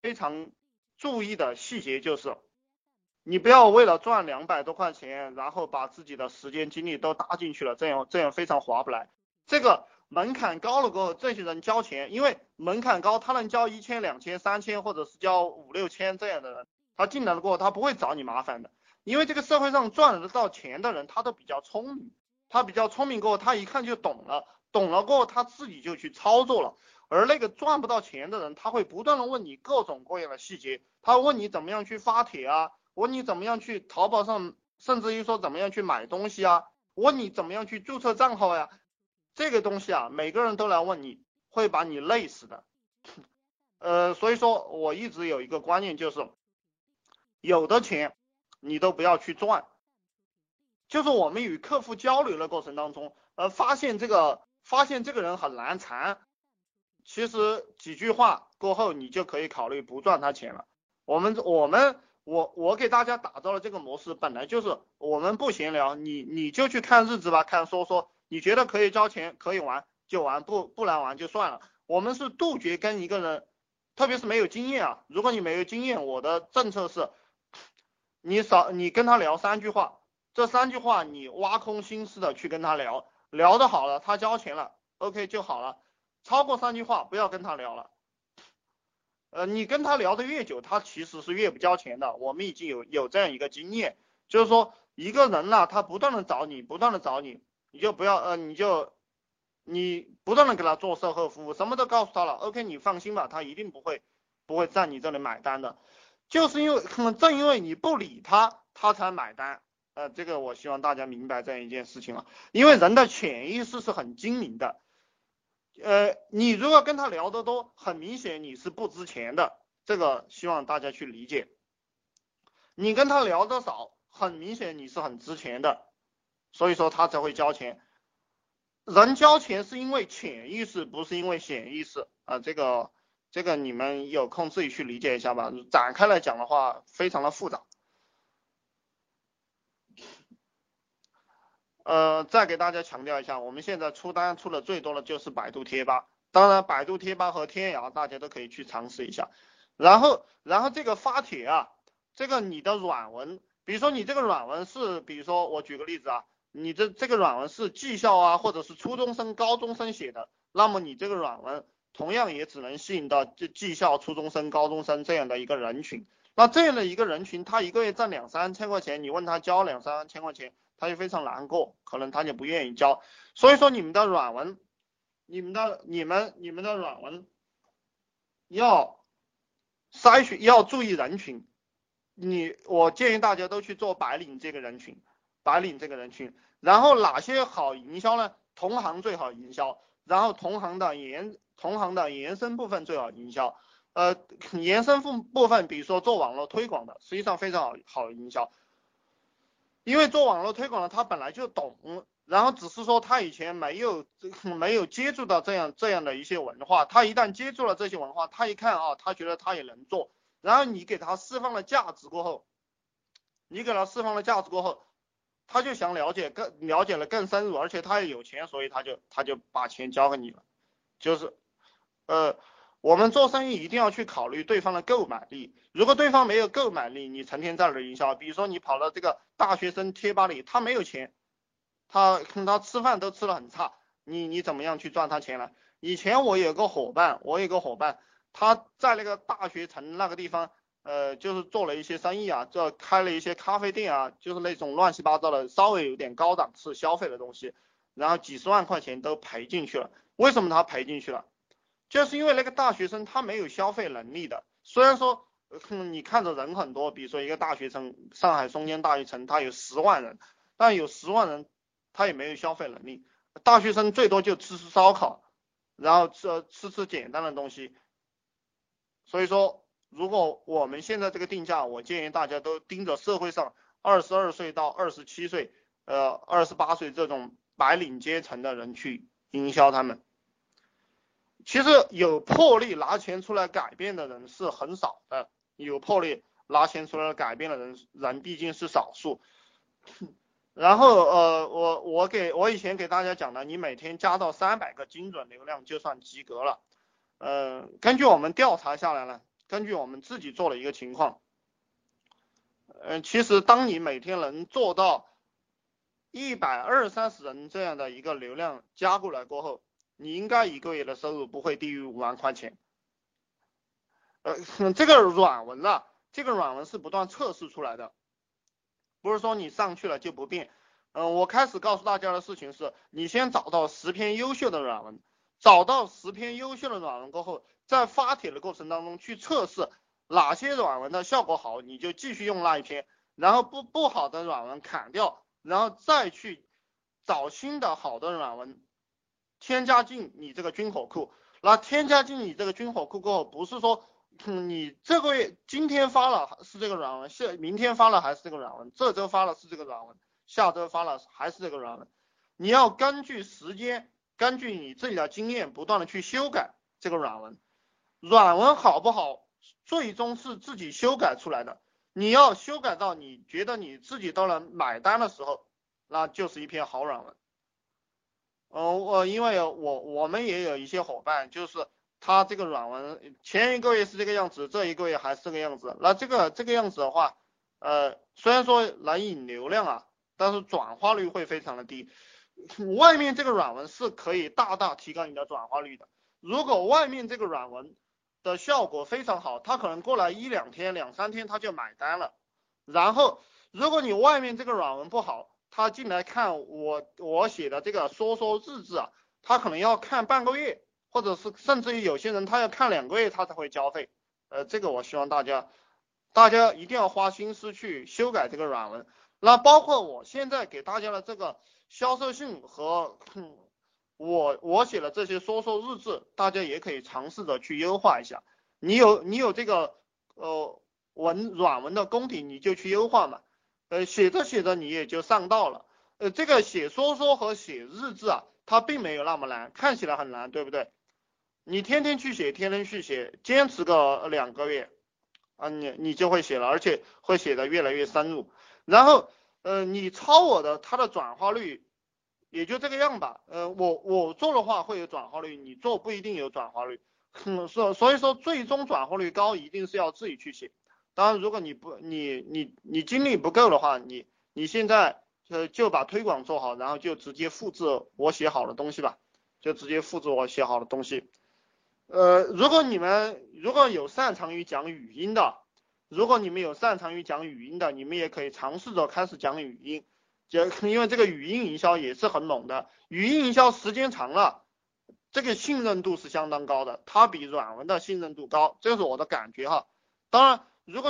非常注意的细节就是，你不要为了赚两百多块钱，然后把自己的时间精力都搭进去了，这样这样非常划不来。这个门槛高了过后，这些人交钱，因为门槛高，他能交一千、两千、三千，或者是交五六千这样的人，他进来了过后，他不会找你麻烦的。因为这个社会上赚得到钱的人，他都比较聪明，他比较聪明过后，他一看就懂了，懂了过后，他自己就去操作了。而那个赚不到钱的人，他会不断的问你各种各样的细节，他问你怎么样去发帖啊，问你怎么样去淘宝上，甚至于说怎么样去买东西啊，问你怎么样去注册账号呀，这个东西啊，每个人都来问你，会把你累死的。呃，所以说我一直有一个观念，就是有的钱。你都不要去赚，就是我们与客户交流的过程当中，呃，发现这个发现这个人很难缠，其实几句话过后，你就可以考虑不赚他钱了。我们我们我我给大家打造的这个模式，本来就是我们不闲聊，你你就去看日子吧，看说说，你觉得可以交钱可以玩就玩，不不能玩就算了。我们是杜绝跟一个人，特别是没有经验啊，如果你没有经验，我的政策是。你少，你跟他聊三句话，这三句话你挖空心思的去跟他聊，聊的好了，他交钱了，OK 就好了。超过三句话不要跟他聊了。呃，你跟他聊的越久，他其实是越不交钱的。我们已经有有这样一个经验，就是说一个人呢，他不断的找你，不断的找你，你就不要呃，你就你不断的给他做售后服务，什么都告诉他了，OK 你放心吧，他一定不会不会在你这里买单的。就是因为可能正因为你不理他，他才买单。呃，这个我希望大家明白这样一件事情啊。因为人的潜意识是很精明的。呃，你如果跟他聊得多，很明显你是不值钱的。这个希望大家去理解。你跟他聊得少，很明显你是很值钱的，所以说他才会交钱。人交钱是因为潜意识，不是因为显意识啊。这个。这个你们有空自己去理解一下吧。展开来讲的话，非常的复杂。呃，再给大家强调一下，我们现在出单出的最多的就是百度贴吧。当然，百度贴吧和天涯大家都可以去尝试一下。然后，然后这个发帖啊，这个你的软文，比如说你这个软文是，比如说我举个例子啊，你这这个软文是技校啊，或者是初中生、高中生写的，那么你这个软文。同样也只能吸引到技技校、初中生、高中生这样的一个人群。那这样的一个人群，他一个月挣两三千块钱，你问他交两三千块钱，他就非常难过，可能他就不愿意交。所以说，你们的软文，你们的、你们、你们的软文要筛选，要注意人群。你，我建议大家都去做白领这个人群，白领这个人群。然后哪些好营销呢？同行最好营销，然后同行的延。同行的延伸部分最好营销，呃，延伸部部分，比如说做网络推广的，实际上非常好好营销，因为做网络推广的他本来就懂，然后只是说他以前没有 没有接触到这样这样的一些文化，他一旦接触了这些文化，他一看啊，他觉得他也能做，然后你给他释放了价值过后，你给他释放了价值过后，他就想了解更了解了更深入，而且他也有钱，所以他就他就把钱交给你了，就是。呃，我们做生意一定要去考虑对方的购买力。如果对方没有购买力，你成天在那儿营销，比如说你跑到这个大学生贴吧里，他没有钱，他他吃饭都吃的很差，你你怎么样去赚他钱呢？以前我有个伙伴，我有个伙伴，他在那个大学城那个地方，呃，就是做了一些生意啊，这开了一些咖啡店啊，就是那种乱七八糟的，稍微有点高档次消费的东西，然后几十万块钱都赔进去了。为什么他赔进去了？就是因为那个大学生他没有消费能力的，虽然说，嗯你看着人很多，比如说一个大学城，上海松江大学城，他有十万人，但有十万人，他也没有消费能力。大学生最多就吃吃烧烤，然后吃吃吃简单的东西。所以说，如果我们现在这个定价，我建议大家都盯着社会上二十二岁到二十七岁，呃，二十八岁这种白领阶层的人去营销他们。其实有魄力拿钱出来改变的人是很少的，有魄力拿钱出来改变的人人毕竟是少数。然后呃，我我给我以前给大家讲的，你每天加到三百个精准流量就算及格了。呃，根据我们调查下来呢，根据我们自己做了一个情况，嗯，其实当你每天能做到一百二三十人这样的一个流量加过来过后，你应该一个月的收入不会低于五万块钱。呃，这个软文啊，这个软文是不断测试出来的，不是说你上去了就不变。嗯，我开始告诉大家的事情是，你先找到十篇优秀的软文，找到十篇优秀的软文过后，在发帖的过程当中去测试哪些软文的效果好，你就继续用那一篇，然后不不好的软文砍掉，然后再去找新的好的软文，添加进你这个军火库。那添加进你这个军火库过后，不是说你这个月今天发了是这个软文，是明天发了还是这个软文，这周发了是这个软文。下周发了还是这个软文，你要根据时间，根据你自己的经验，不断的去修改这个软文。软文好不好，最终是自己修改出来的。你要修改到你觉得你自己都能买单的时候，那就是一篇好软文。嗯，我因为有我我们也有一些伙伴，就是他这个软文前一个月是这个样子，这一个月还是这个样子。那这个这个样子的话，呃，虽然说能引流量啊。但是转化率会非常的低，外面这个软文是可以大大提高你的转化率的。如果外面这个软文的效果非常好，他可能过来一两天、两三天他就买单了。然后，如果你外面这个软文不好，他进来看我我写的这个说说日志啊，他可能要看半个月，或者是甚至于有些人他要看两个月他才会交费。呃，这个我希望大家大家一定要花心思去修改这个软文。那包括我现在给大家的这个销售信和我我写的这些说说日志，大家也可以尝试着去优化一下。你有你有这个呃文软文的功底，你就去优化嘛。呃，写着写着你也就上道了。呃，这个写说说和写日志啊，它并没有那么难，看起来很难，对不对？你天天去写，天天去写，坚持个两个月啊，你你就会写了，而且会写的越来越深入。然后，呃，你抄我的，它的转化率也就这个样吧。呃，我我做的话会有转化率，你做不一定有转化率。所所以说，最终转化率高一定是要自己去写。当然，如果你不你你你精力不够的话，你你现在呃就把推广做好，然后就直接复制我写好的东西吧，就直接复制我写好的东西。呃，如果你们如果有擅长于讲语音的。如果你们有擅长于讲语音的，你们也可以尝试着开始讲语音，就 因为这个语音营销也是很猛的，语音营销时间长了，这个信任度是相当高的，它比软文的信任度高，这是我的感觉哈。当然，